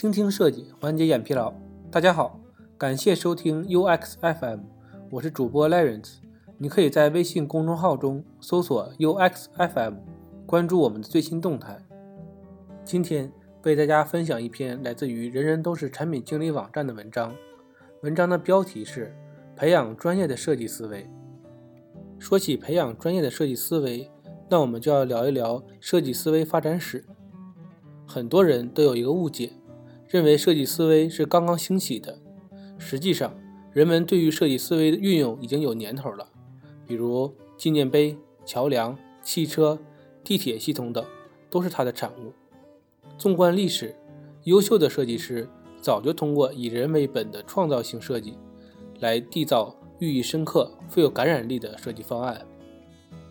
倾听设计，缓解眼疲劳。大家好，感谢收听 UX FM，我是主播 Lawrence。你可以在微信公众号中搜索 UX FM，关注我们的最新动态。今天为大家分享一篇来自于人人都是产品经理网站的文章。文章的标题是“培养专业的设计思维”。说起培养专业的设计思维，那我们就要聊一聊设计思维发展史。很多人都有一个误解。认为设计思维是刚刚兴起的，实际上，人们对于设计思维的运用已经有年头了。比如纪念碑、桥梁、汽车、地铁系统等，都是它的产物。纵观历史，优秀的设计师早就通过以人为本的创造性设计，来缔造寓意深刻、富有感染力的设计方案。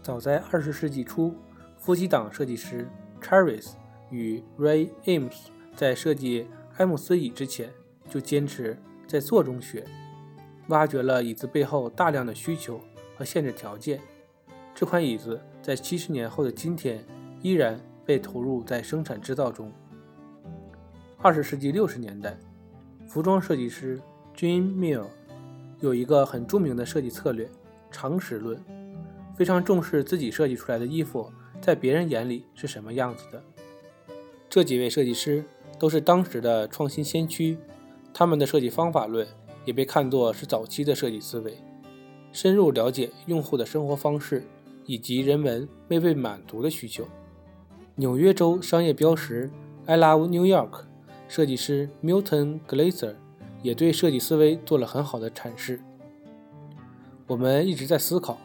早在二十世纪初，夫妻档设计师 Charis 与 Ray Eames 在设计埃姆斯椅之前就坚持在做中学，挖掘了椅子背后大量的需求和限制条件。这款椅子在七十年后的今天依然被投入在生产制造中。二十世纪六十年代，服装设计师 Jean Mill 有一个很著名的设计策略——常识论，非常重视自己设计出来的衣服在别人眼里是什么样子的。这几位设计师。都是当时的创新先驱，他们的设计方法论也被看作是早期的设计思维，深入了解用户的生活方式以及人们未被满足的需求。纽约州商业标识 “I Love New York” 设计师 Milton Glaser 也对设计思维做了很好的阐释。我们一直在思考，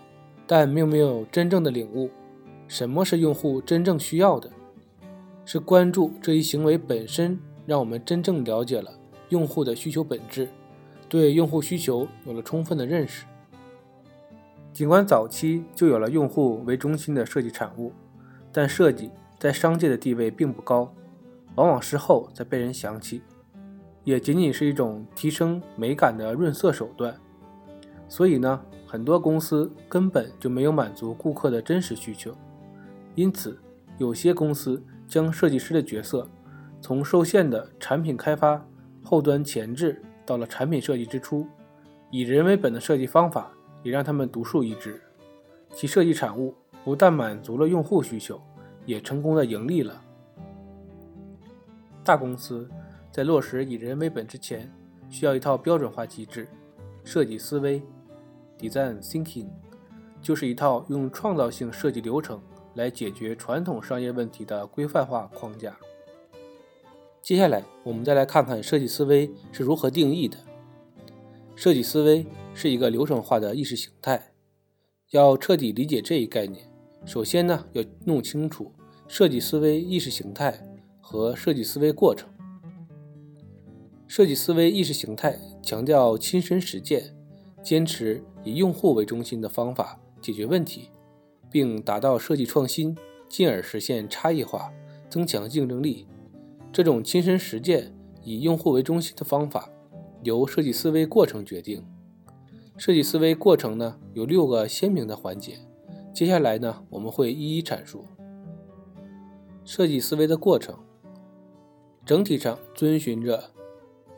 但并没有真正的领悟什么是用户真正需要的。是关注这一行为本身，让我们真正了解了用户的需求本质，对用户需求有了充分的认识。尽管早期就有了用户为中心的设计产物，但设计在商界的地位并不高，往往事后才被人想起，也仅仅是一种提升美感的润色手段。所以呢，很多公司根本就没有满足顾客的真实需求，因此有些公司。将设计师的角色从受限的产品开发、后端前置到了产品设计之初，以人为本的设计方法也让他们独树一帜。其设计产物不但满足了用户需求，也成功的盈利了。大公司在落实以人为本之前，需要一套标准化机制。设计思维 （Design Thinking） 就是一套用创造性设计流程。来解决传统商业问题的规范化框架。接下来，我们再来看看设计思维是如何定义的。设计思维是一个流程化的意识形态。要彻底理解这一概念，首先呢，要弄清楚设计思维意识形态和设计思维过程。设计思维意识形态强调亲身实践，坚持以用户为中心的方法解决问题。并达到设计创新，进而实现差异化，增强竞争力。这种亲身实践、以用户为中心的方法，由设计思维过程决定。设计思维过程呢，有六个鲜明的环节。接下来呢，我们会一一阐述。设计思维的过程，整体上遵循着：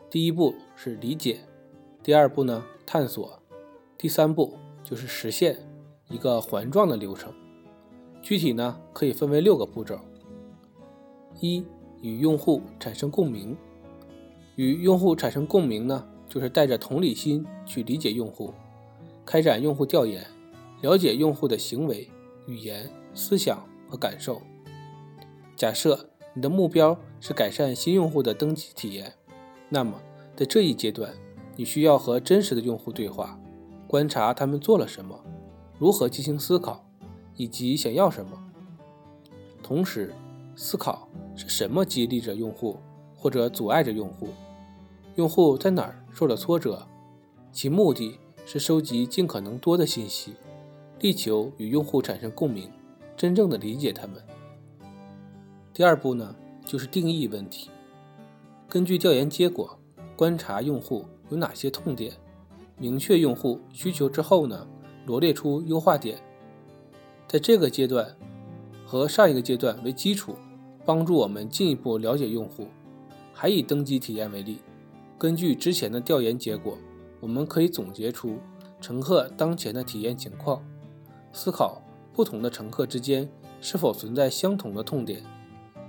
第一步是理解，第二步呢探索，第三步就是实现。一个环状的流程，具体呢可以分为六个步骤：一、与用户产生共鸣。与用户产生共鸣呢，就是带着同理心去理解用户，开展用户调研，了解用户的行为、语言、思想和感受。假设你的目标是改善新用户的登记体验，那么在这一阶段，你需要和真实的用户对话，观察他们做了什么。如何进行思考，以及想要什么？同时，思考是什么激励着用户，或者阻碍着用户？用户在哪儿受了挫折？其目的是收集尽可能多的信息，力求与用户产生共鸣，真正的理解他们。第二步呢，就是定义问题。根据调研结果，观察用户有哪些痛点，明确用户需求之后呢？罗列出优化点，在这个阶段和上一个阶段为基础，帮助我们进一步了解用户，还以登机体验为例，根据之前的调研结果，我们可以总结出乘客当前的体验情况，思考不同的乘客之间是否存在相同的痛点，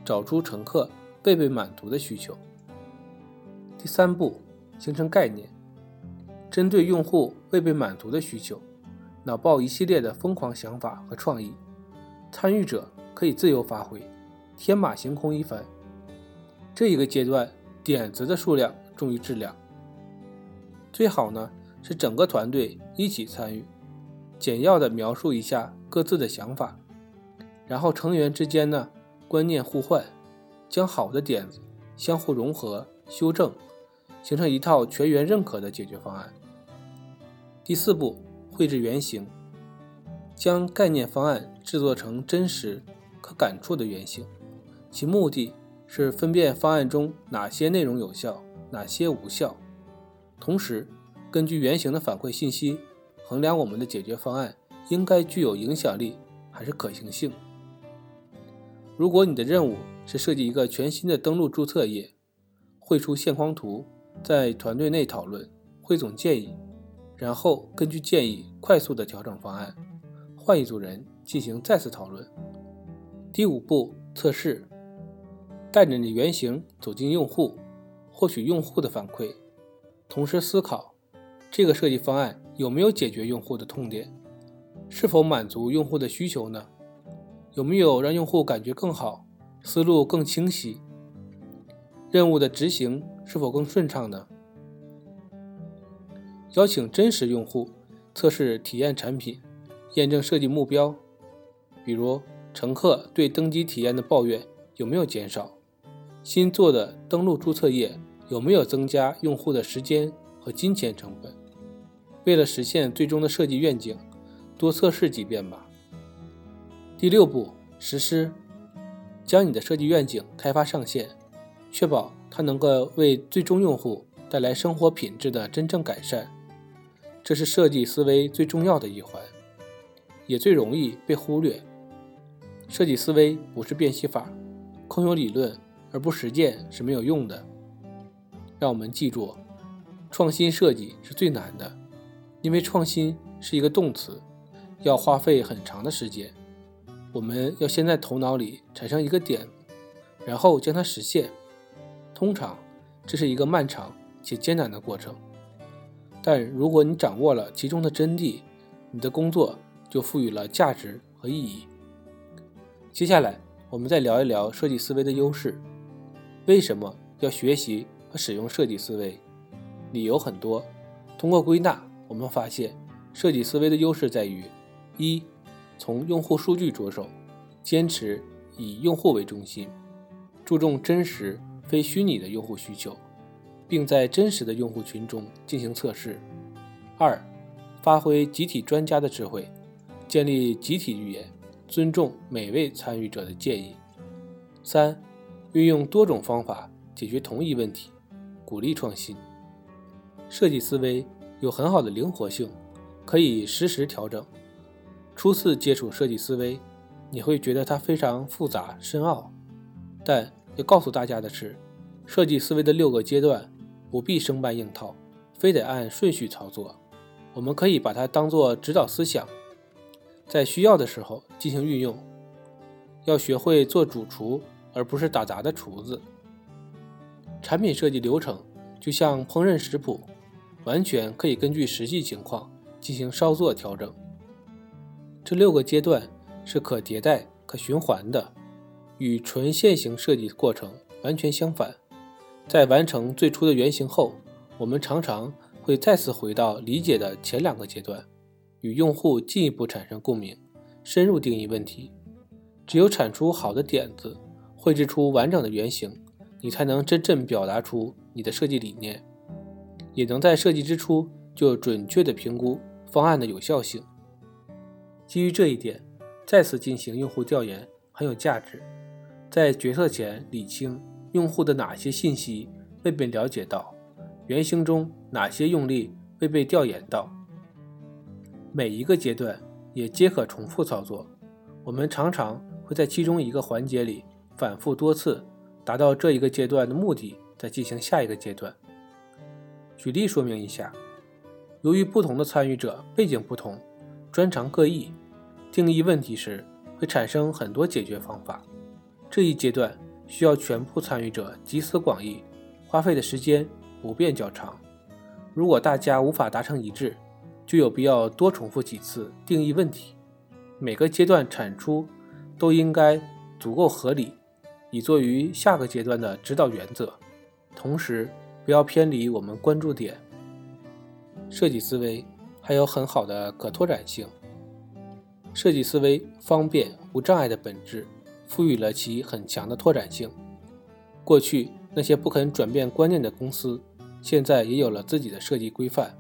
找出乘客未被满足的需求。第三步，形成概念，针对用户未被满足的需求，脑爆一系列的疯狂想法和创意，参与者可以自由发挥，天马行空一番。这一个阶段，点子的数量重于质量。最好呢是整个团队一起参与，简要的描述一下各自的想法，然后成员之间呢观念互换，将好的点子相互融合修正，形成一套全员认可的解决方案。第四步，绘制原型，将概念方案制作成真实可感触的原型，其目的。是分辨方案中哪些内容有效，哪些无效。同时，根据原型的反馈信息，衡量我们的解决方案应该具有影响力还是可行性。如果你的任务是设计一个全新的登录注册页，绘出线框图，在团队内讨论，汇总建议，然后根据建议快速的调整方案，换一组人进行再次讨论。第五步，测试。带着你的原型走进用户，获取用户的反馈，同时思考这个设计方案有没有解决用户的痛点，是否满足用户的需求呢？有没有让用户感觉更好，思路更清晰？任务的执行是否更顺畅呢？邀请真实用户测试体验产品，验证设计目标，比如乘客对登机体验的抱怨有没有减少？新做的登录注册页有没有增加用户的时间和金钱成本？为了实现最终的设计愿景，多测试几遍吧。第六步，实施，将你的设计愿景开发上线，确保它能够为最终用户带来生活品质的真正改善。这是设计思维最重要的一环，也最容易被忽略。设计思维不是变戏法，空有理论。而不实践是没有用的。让我们记住，创新设计是最难的，因为创新是一个动词，要花费很长的时间。我们要先在头脑里产生一个点，然后将它实现。通常，这是一个漫长且艰难的过程。但如果你掌握了其中的真谛，你的工作就赋予了价值和意义。接下来，我们再聊一聊设计思维的优势。为什么要学习和使用设计思维？理由很多。通过归纳，我们发现设计思维的优势在于：一、从用户数据着手，坚持以用户为中心，注重真实非虚拟的用户需求，并在真实的用户群中进行测试；二、发挥集体专家的智慧，建立集体语言，尊重每位参与者的建议；三。运用多种方法解决同一问题，鼓励创新。设计思维有很好的灵活性，可以实时调整。初次接触设计思维，你会觉得它非常复杂深奥。但要告诉大家的是，设计思维的六个阶段不必生搬硬套，非得按顺序操作。我们可以把它当做指导思想，在需要的时候进行运用。要学会做主厨。而不是打杂的厨子。产品设计流程就像烹饪食谱，完全可以根据实际情况进行稍作调整。这六个阶段是可迭代、可循环的，与纯线性设计过程完全相反。在完成最初的原型后，我们常常会再次回到理解的前两个阶段，与用户进一步产生共鸣，深入定义问题。只有产出好的点子。绘制出完整的原型，你才能真正表达出你的设计理念，也能在设计之初就准确地评估方案的有效性。基于这一点，再次进行用户调研很有价值。在决策前理清用户的哪些信息未被了解到，原型中哪些用力未被调研到。每一个阶段也皆可重复操作。我们常常会在其中一个环节里。反复多次，达到这一个阶段的目的再进行下一个阶段。举例说明一下，由于不同的参与者背景不同，专长各异，定义问题时会产生很多解决方法。这一阶段需要全部参与者集思广益，花费的时间普遍较长。如果大家无法达成一致，就有必要多重复几次定义问题。每个阶段产出都应该足够合理，以作于下个阶段的指导原则。同时，不要偏离我们关注点。设计思维还有很好的可拓展性。设计思维方便无障碍的本质，赋予了其很强的拓展性。过去那些不肯转变观念的公司，现在也有了自己的设计规范。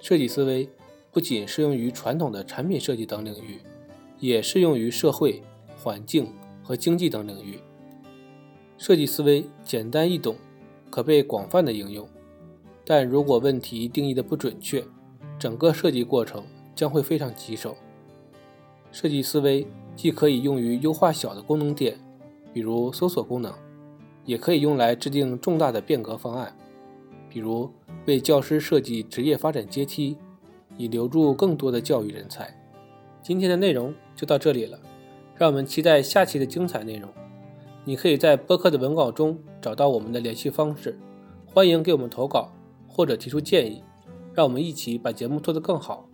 设计思维不仅适用于传统的产品设计等领域，也适用于社会、环境和经济等领域。设计思维简单易懂。可被广泛的应用，但如果问题定义的不准确，整个设计过程将会非常棘手。设计思维既可以用于优化小的功能点，比如搜索功能，也可以用来制定重大的变革方案，比如为教师设计职业发展阶梯，以留住更多的教育人才。今天的内容就到这里了，让我们期待下期的精彩内容。你可以在播客的文稿中找到我们的联系方式，欢迎给我们投稿或者提出建议，让我们一起把节目做得更好。